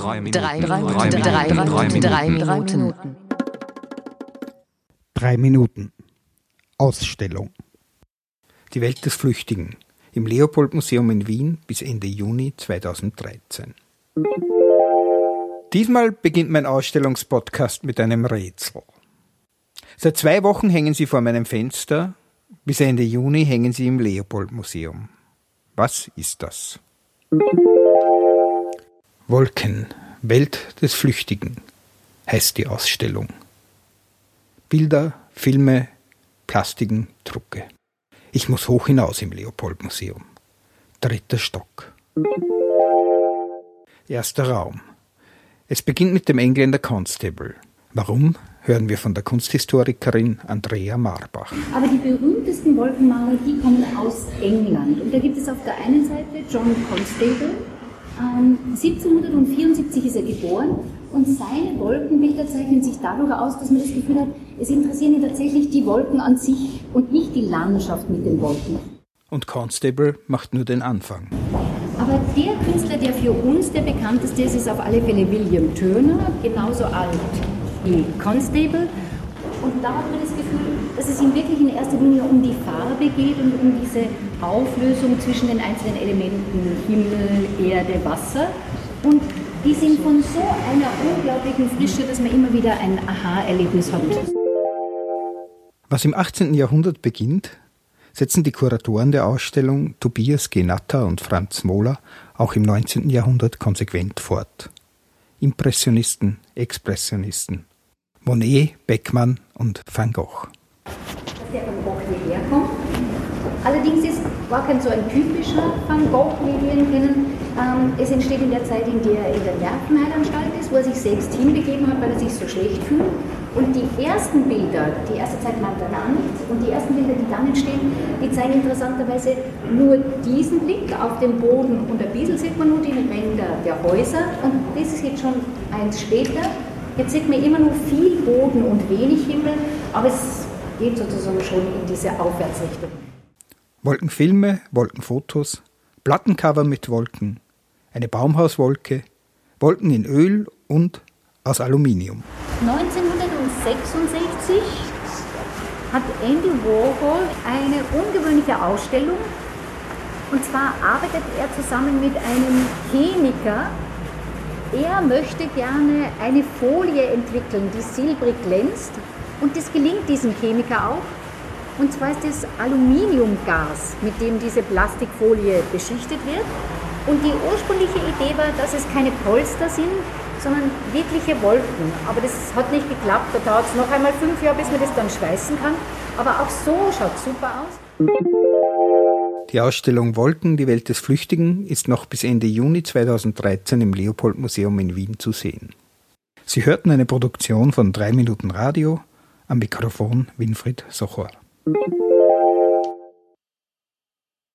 Drei Minuten. Drei, drei, drei, drei, drei, drei Minuten. Drei Minuten. Ausstellung. Die Welt des Flüchtigen im Leopold-Museum in Wien bis Ende Juni 2013. Diesmal beginnt mein Ausstellungspodcast mit einem Rätsel. Seit zwei Wochen hängen sie vor meinem Fenster, bis Ende Juni hängen sie im Leopold-Museum. Was ist das? Wolken, Welt des Flüchtigen heißt die Ausstellung. Bilder, Filme, Plastiken, Drucke. Ich muss hoch hinaus im Leopold-Museum. Dritter Stock. Erster Raum. Es beginnt mit dem Engländer Constable. Warum, hören wir von der Kunsthistorikerin Andrea Marbach. Aber die berühmtesten Wolkenmaler, die kommen aus England. Und da gibt es auf der einen Seite John Constable. Ähm, 1774 ist er geboren und seine Wolkenbilder zeichnen sich dadurch aus, dass man das Gefühl hat, es interessieren ihn tatsächlich die Wolken an sich und nicht die Landschaft mit den Wolken. Und Constable macht nur den Anfang. Aber der Künstler, der für uns der bekannteste ist, ist auf alle Fälle William Turner, genauso alt wie Constable. Und da hat man das Gefühl, dass es ihm wirklich in erster Linie um die Farbe geht und um diese Auflösung zwischen den einzelnen Elementen Himmel, Erde, Wasser. Und die sind von so einer unglaublichen Frische, dass man immer wieder ein Aha-Erlebnis hat. Was im 18. Jahrhundert beginnt, setzen die Kuratoren der Ausstellung Tobias Genatter und Franz Mohler auch im 19. Jahrhundert konsequent fort. Impressionisten, Expressionisten, Monet, Beckmann und Van Gogh. Dass der Van Gogh hierher kommt. Allerdings ist kein so ein typischer Van Gogh, wie wir ihn. Ähm, es entsteht in der Zeit, in der er in der Nervenheilanstalt ist, wo er sich selbst hinbegeben hat, weil er sich so schlecht fühlt. Und die ersten Bilder, die erste Zeit meint er gar nichts, und die ersten Bilder, die dann entstehen, die zeigen interessanterweise nur diesen Blick auf den Boden und ein bisschen sieht man nur die Ränder der Häuser und das ist jetzt schon eins später. Jetzt sieht man immer nur viel Boden und wenig Himmel, aber es geht sozusagen schon in diese Aufwärtsrichtung. Wolkenfilme, Wolkenfotos, Plattencover mit Wolken, eine Baumhauswolke, Wolken in Öl und aus Aluminium. 1966 hat Andy Warhol eine ungewöhnliche Ausstellung. Und zwar arbeitet er zusammen mit einem Chemiker. Er möchte gerne eine Folie entwickeln, die silbrig glänzt. Und das gelingt diesem Chemiker auch. Und zwar ist das Aluminiumgas, mit dem diese Plastikfolie beschichtet wird. Und die ursprüngliche Idee war, dass es keine Polster sind, sondern wirkliche Wolken. Aber das hat nicht geklappt. Da dauert es noch einmal fünf Jahre, bis man das dann schweißen kann. Aber auch so schaut es super aus. Die Ausstellung Wolken, die Welt des Flüchtigen ist noch bis Ende Juni 2013 im Leopold-Museum in Wien zu sehen. Sie hörten eine Produktion von 3 Minuten Radio, am Mikrofon Winfried Sochor. thank you